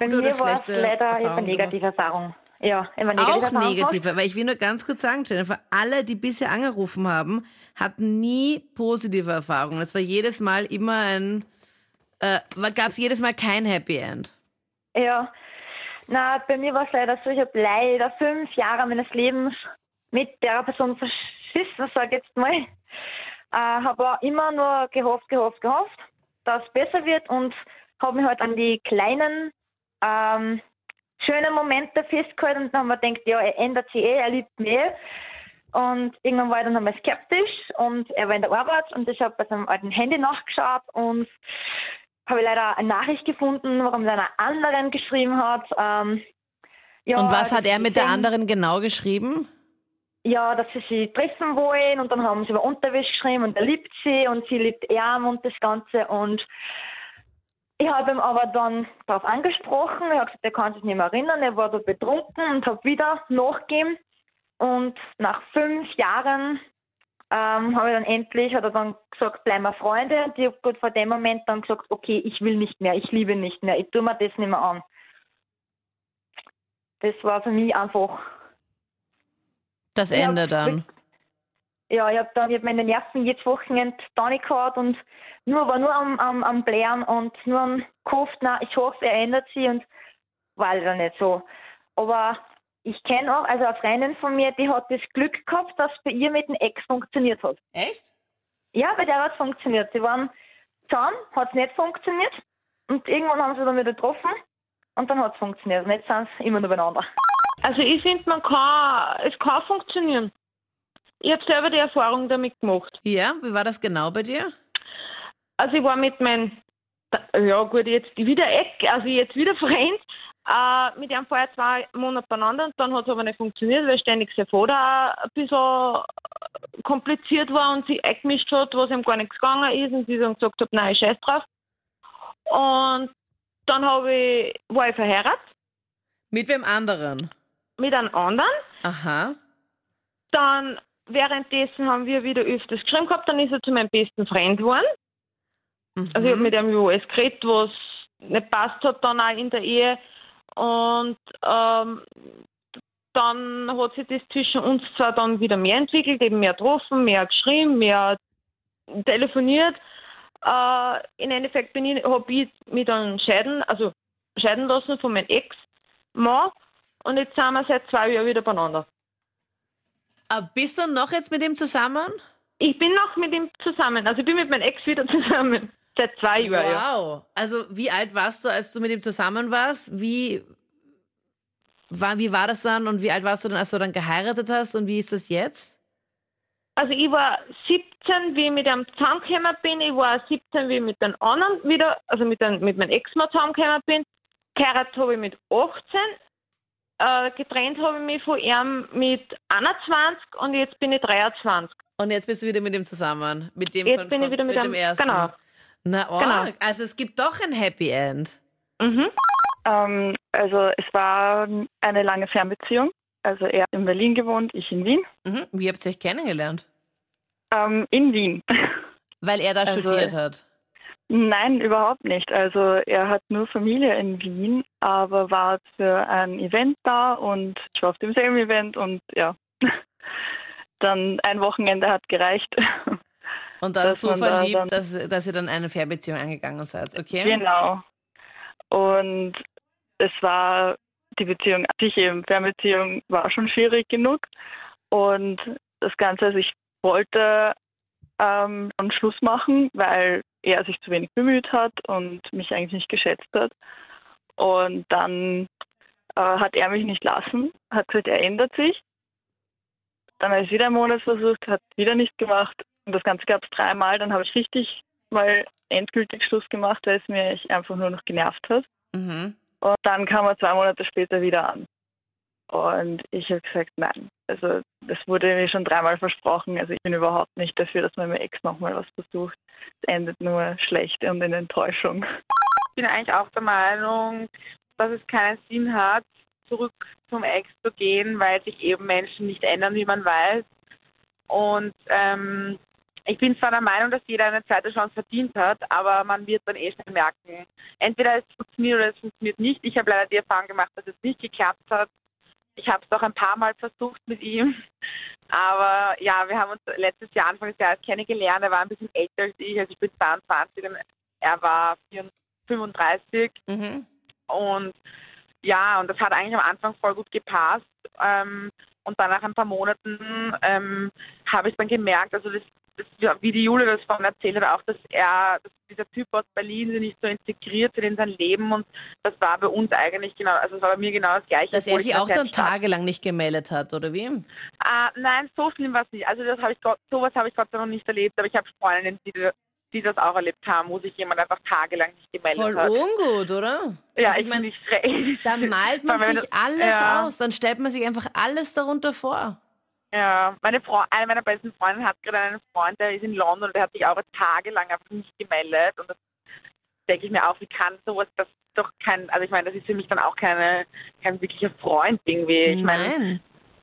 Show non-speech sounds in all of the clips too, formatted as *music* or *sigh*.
Bei gute oder mir war es leider hab eine negative Erfahrung. Ja, eine negative Auch Erfahrung gemacht. negative, weil ich will nur ganz kurz sagen, Jennifer, alle, die bisher angerufen haben, hatten nie positive Erfahrungen. Es war jedes Mal immer ein, äh, gab es jedes Mal kein Happy End. Ja, na, bei mir war es leider so, ich habe leider fünf Jahre meines Lebens mit der Person verschissen, sag ich jetzt mal. Äh, habe immer nur gehofft, gehofft, gehofft, dass es besser wird und habe mich halt an die kleinen, ähm, schönen Momente festgehalten und dann haben wir gedacht, ja, er ändert sich eh, er liebt mich eh. Und irgendwann war ich dann einmal skeptisch und er war in der Arbeit und ich habe bei seinem alten Handy nachgeschaut und habe leider eine Nachricht gefunden, warum er einer anderen geschrieben hat. Ähm, ja, Und was hat er mit der anderen genau geschrieben? Ja, dass sie sich treffen wollen und dann haben sie über Unterwäsche geschrieben und er liebt sie und sie liebt ihn und das Ganze und ich habe ihm aber dann darauf angesprochen, er hat gesagt, er kann sich nicht mehr erinnern, er war da betrunken und habe wieder nachgegeben. Und nach fünf Jahren ähm, habe ich dann endlich, hat er dann gesagt, bleiben wir Freunde. Und ich habe gut vor dem Moment dann gesagt, okay, ich will nicht mehr, ich liebe nicht mehr, ich tue mir das nicht mehr an. Das war für mich einfach Das Ende dann. Ja, ich habe dann ich hab meine Nerven jedes Wochenende da nicht gehabt und nur war nur am, am, am Blären und nur am gehofft, na, ich hoffe, er ändert sich und war leider nicht so. Aber ich kenne auch, also eine Freundin von mir, die hat das Glück gehabt, dass bei ihr mit dem Ex funktioniert hat. Echt? Ja, bei der hat es funktioniert. Sie waren zusammen, hat es nicht funktioniert und irgendwann haben sie dann wieder getroffen und dann hat es funktioniert. Und jetzt sind sie immer nur beieinander. Also ich finde, man kann, es kann funktionieren. Ich habe selber die Erfahrung damit gemacht. Ja, wie war das genau bei dir? Also ich war mit meinem, ja gut, jetzt wieder Eck, also jetzt wieder *laughs* Freund, äh, mit ihm vorher zwei Monate beieinander und dann hat es aber nicht funktioniert, weil ständig sein Vater ein bisschen kompliziert war und sich eingemischt hat, was ihm gar nichts gegangen ist und sie dann gesagt hat, nein, ich scheiß drauf. Und dann habe ich, war ich verheiratet Mit wem anderen? mit einem anderen. Aha. Dann währenddessen haben wir wieder öfters geschrieben gehabt, dann ist er zu meinem besten Freund geworden. Mhm. Also ich habe mit ihm über alles geredet, was nicht passt hat dann auch in der Ehe. Und ähm, dann hat sich das zwischen uns zwar dann wieder mehr entwickelt, eben mehr getroffen, mehr geschrieben, mehr telefoniert. Äh, Im Endeffekt bin ich, habe ich mich dann scheiden, also scheiden lassen von meinem Ex-Mann. Und jetzt sind wir seit zwei Jahren wieder beieinander. Ah, bist du noch jetzt mit ihm zusammen? Ich bin noch mit ihm zusammen. Also ich bin mit meinem Ex wieder *laughs* zusammen. Seit zwei Jahren. Ja. Wow. Also wie alt warst du, als du mit ihm zusammen warst? Wie war, wie war das dann und wie alt warst du dann, als du dann geheiratet hast und wie ist das jetzt? Also ich war 17, wie ich mit ihm zusammengekommen bin. Ich war 17, wie ich mit den anderen wieder, also mit, den, mit meinem Ex-Mann zusammengekommen bin. Geheiratet habe ich mit 18. Äh, getrennt habe ich mich von ihm mit 21 und jetzt bin ich 23. Und jetzt bist du wieder mit ihm zusammen? Mit dem Jetzt von, bin ich wieder mit dem einem- ersten? genau. Na, oh, Genau. also es gibt doch ein Happy End. Mhm. Ähm, also es war eine lange Fernbeziehung. Also er hat in Berlin gewohnt, ich in Wien. Mhm. Wie habt ihr euch kennengelernt? Ähm, in Wien. Weil er da Also- studiert hat. Nein, überhaupt nicht. Also er hat nur Familie in Wien, aber war für ein Event da und ich war auf demselben Event und ja. *laughs* Dann ein Wochenende hat gereicht. *laughs* Und dann so da verliebt, dann- dass, dass ihr dann eine Fernbeziehung eingegangen seid, okay? Genau. Und es war die Beziehung an sich eben, Fernbeziehung war schon schwierig genug. Und das Ganze, also ich wollte ähm, einen Schluss machen, weil er sich zu wenig bemüht hat und mich eigentlich nicht geschätzt hat. Und dann äh, hat er mich nicht lassen, hat gesagt, er ändert sich. Dann habe ich es wieder einen Monat versucht, hat wieder nicht gemacht. Und das Ganze gab es dreimal. Dann habe ich richtig mal endgültig Schluss gemacht, weil es mich einfach nur noch genervt hat. Mhm. Und dann kam er zwei Monate später wieder an. Und ich habe gesagt, nein. Also das wurde mir schon dreimal versprochen. Also ich bin überhaupt nicht dafür, dass man mit Ex nochmal was versucht. Es endet nur schlecht und in Enttäuschung. Ich bin eigentlich auch der Meinung, dass es keinen Sinn hat, zurück zum Ex zu gehen, weil sich eben Menschen nicht ändern, wie man weiß. Und ähm, ich bin zwar der Meinung, dass jeder eine zweite Chance verdient hat, aber man wird dann eh schnell merken, entweder es funktioniert oder es funktioniert nicht. Ich habe leider die Erfahrung gemacht, dass es nicht geklappt hat. Ich habe es auch ein paar Mal versucht mit ihm. Aber ja, wir haben uns letztes Jahr, Anfang des Jahres kennengelernt. Er war ein bisschen älter als ich. Also ich bin 22 und er war 35. Mhm. Und ja, und das hat eigentlich am Anfang voll gut gepasst. Ähm, und dann nach ein paar Monaten ähm, habe ich dann gemerkt, also das, das, wie die Jule das vorhin erzählt hat, auch, dass er, dass dieser Typ aus Berlin sich nicht so integriert in sein Leben und das war bei uns eigentlich genau, also es war bei mir genau das Gleiche. Dass er sich auch dann tagelang nicht gemeldet hat, oder wie? Ah, nein, so schlimm war es nicht. Also das habe ich Gott, sowas habe ich Gott sei Dank noch nicht erlebt, aber ich habe Freundinnen, die, die das auch erlebt haben, wo sich jemand einfach tagelang nicht gemeldet Voll hat. ungut, oder? Ja, Also ich, ich mein, finde ich schrecklich. Da malt *laughs* man sich alles ja. aus, dann stellt man sich einfach alles darunter vor. Ja, meine Frau, eine meiner besten Freundinnen hat gerade einen Freund, der ist in London und der hat sich auch tagelang einfach nicht gemeldet. Und das denke ich mir auch, wie kann sowas, das ist doch kein, also ich meine, das ist für mich dann auch keine, kein wirklicher Freund irgendwie. Ich meine.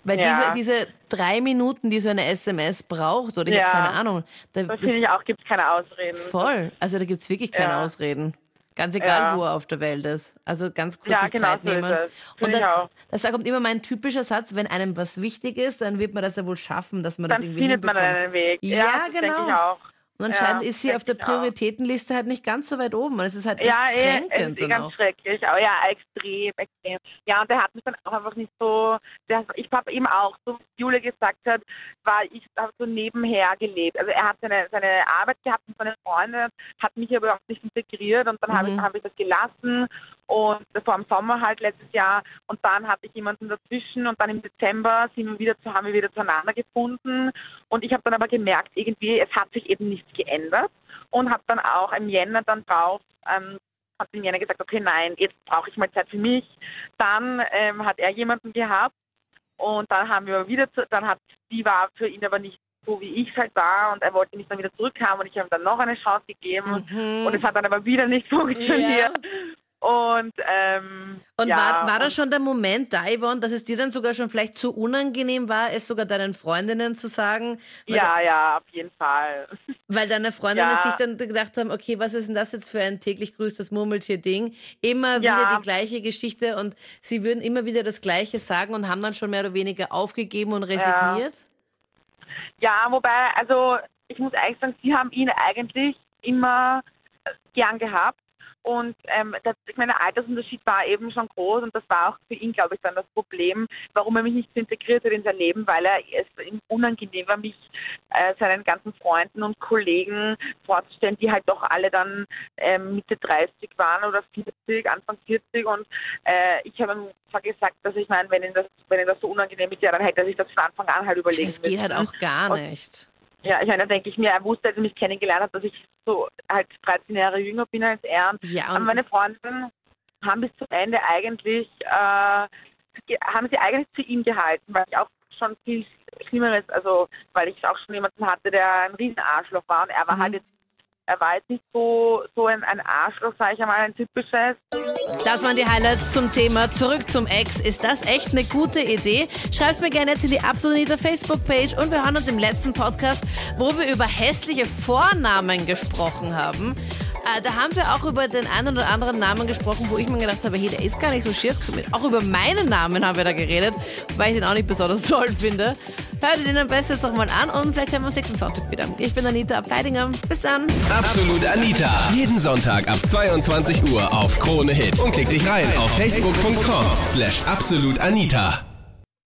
Weil Ja. diese, diese drei Minuten, die so eine SMS braucht, oder ich Ja. habe keine Ahnung, da, das das, finde ich auch, gibt es keine Ausreden. voll. Also da gibt es wirklich keine Ja. Ausreden. Ganz egal, wo er auf der Welt ist. Also ganz kurz Ja, genau Zeit so nehmen. Und auch. das, das kommt immer mein typischer Satz, wenn einem was wichtig ist, dann wird man das ja wohl schaffen, dass man das Dann irgendwie findet man einen Weg. Ja, das denke genau. ich auch. Und anscheinend Ja, ist sie auf der auch. Prioritätenliste halt nicht ganz so weit oben. Und es ist halt echt Ja, eh, kränkend ist eh dann ganz auch. schrecklich. Aber ja, extrem, extrem. Ja, und der hat mich dann auch einfach nicht so, der, ich habe ihm auch, so wie Jule gesagt hat, war ich hab so nebenher gelebt. Also er hat seine, seine Arbeit gehabt und seine Freunde, hat mich aber auch nicht integriert und dann habe ich, Mhm. hab ich das gelassen und das war im Sommer halt letztes Jahr. Und dann hatte ich jemanden dazwischen. Und dann im Dezember sind wir wieder, zu- haben wir wieder zueinander gefunden. Und ich habe dann aber gemerkt, irgendwie, es hat sich eben nichts geändert. Und habe dann auch im Jänner dann drauf ähm, hat im Jänner gesagt, okay, nein, jetzt brauche ich mal Zeit für mich. Dann ähm, hat er jemanden gehabt. Und dann haben wir wieder, zu, dann hat die war für ihn aber nicht so, wie ich halt war. Und er wollte mich dann wieder zurückhaben. Und ich habe ihm dann noch eine Chance gegeben. Mhm. und es hat dann aber wieder nicht *laughs* funktioniert. Und ähm, Und ja, war, war und- schon der Moment da, Yvonne, dass es dir dann sogar schon vielleicht zu unangenehm war, es sogar deinen Freundinnen zu sagen? Ja, ja, auf jeden Fall. *laughs* Weil deine Freundinnen Ja. sich dann gedacht haben, okay, was ist denn das jetzt für ein täglich grüßtes Murmeltier-Ding? Immer Ja. wieder die gleiche Geschichte und sie würden immer wieder das Gleiche sagen und haben dann schon mehr oder weniger aufgegeben und resigniert? Ja, wobei, also ich muss eigentlich sagen, sie haben ihn eigentlich immer gern gehabt. Und ähm, das, ich meine, der Altersunterschied war eben schon groß und das war auch für ihn, glaube ich, dann das Problem, warum er mich nicht so integriert hat in sein Leben, weil er es ihm unangenehm war, mich äh, seinen ganzen Freunden und Kollegen vorzustellen, die halt doch alle dann ähm, Mitte 30 waren oder 40, Anfang 40 und äh, ich habe ihm zwar gesagt, dass ich meine, wenn ihm das, wenn ihm das so unangenehm ist, ja, dann hätte er sich das von Anfang an halt überlegen Es geht halt müssen. auch gar Und- nicht. Ja, ich meine, da denke ich mir, er wusste, als er mich kennengelernt hat, dass ich so halt 13 Jahre jünger bin als er. Und Ja, aber meine Freundinnen haben bis zum Ende eigentlich, äh, haben sie eigentlich zu ihm gehalten, weil ich auch schon viel Schlimmeres, also weil ich auch schon jemanden hatte, der ein Riesenarschloch war und er war Mhm. halt jetzt, er war jetzt nicht so, so ein, ein Arschloch, sage ich einmal, ein typisches. Das waren die Highlights zum Thema Zurück zum Ex. Ist das echt eine gute Idee? Schreib's mir gerne jetzt in die Absolute Facebook-Page und wir hören uns im letzten Podcast, wo wir über hässliche Vornamen gesprochen haben. Äh, da haben wir auch über den einen oder anderen Namen gesprochen, wo ich mir gedacht habe, hey, der ist gar nicht so schier. Auch über meinen Namen haben wir da geredet, weil ich den auch nicht besonders *laughs* toll finde. Hört den am besten jetzt noch mal an und vielleicht hören wir uns nächsten Sonntag wieder. Ich bin Anita Ableidinger. Bis dann. Absolut Anita. Jeden Sonntag ab 22 Uhr auf Krone Hit. Und klick dich rein auf facebook.com slash absolutanita.